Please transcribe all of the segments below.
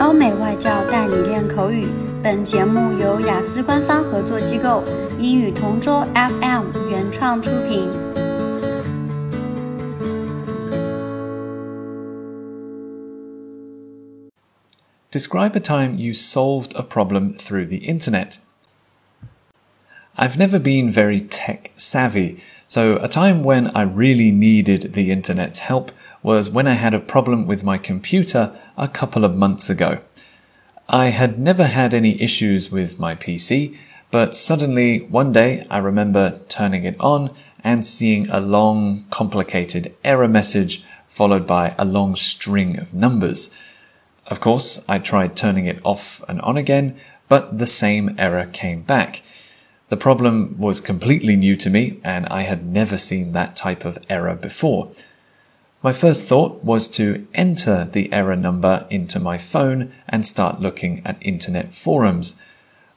欧美外教带你练口语。本节目由雅思官方合作机构英语同桌 FM 原创出品。Describe a time you solved a problem through the internet. I've never been very tech savvy, so a time when I really needed the internet's help was when I had a problem with my computer a couple of months ago. I had never had any issues with my PC, but suddenly one day I remember turning it on and seeing a long, complicated error message followed by a long string of numbers. Of course, I tried turning it off and on again, but the same error came back. The problem was completely new to me and I had never seen that type of error before. My first thought was to enter the error number into my phone and start looking at internet forums.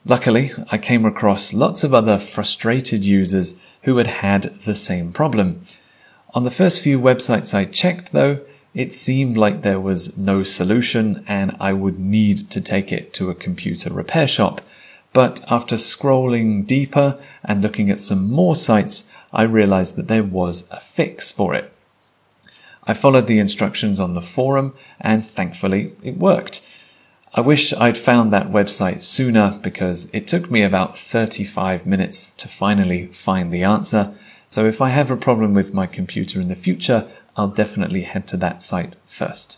Luckily, I came across lots of other frustrated users who had had the same problem. On the first few websites I checked, though, it seemed like there was no solution and I would need to take it to a computer repair shop. But after scrolling deeper and looking at some more sites, I realized that there was a fix for it. I followed the instructions on the forum and thankfully it worked. I wish I'd found that website sooner because it took me about 35 minutes to finally find the answer. So if I have a problem with my computer in the future, I'll definitely head to that site first.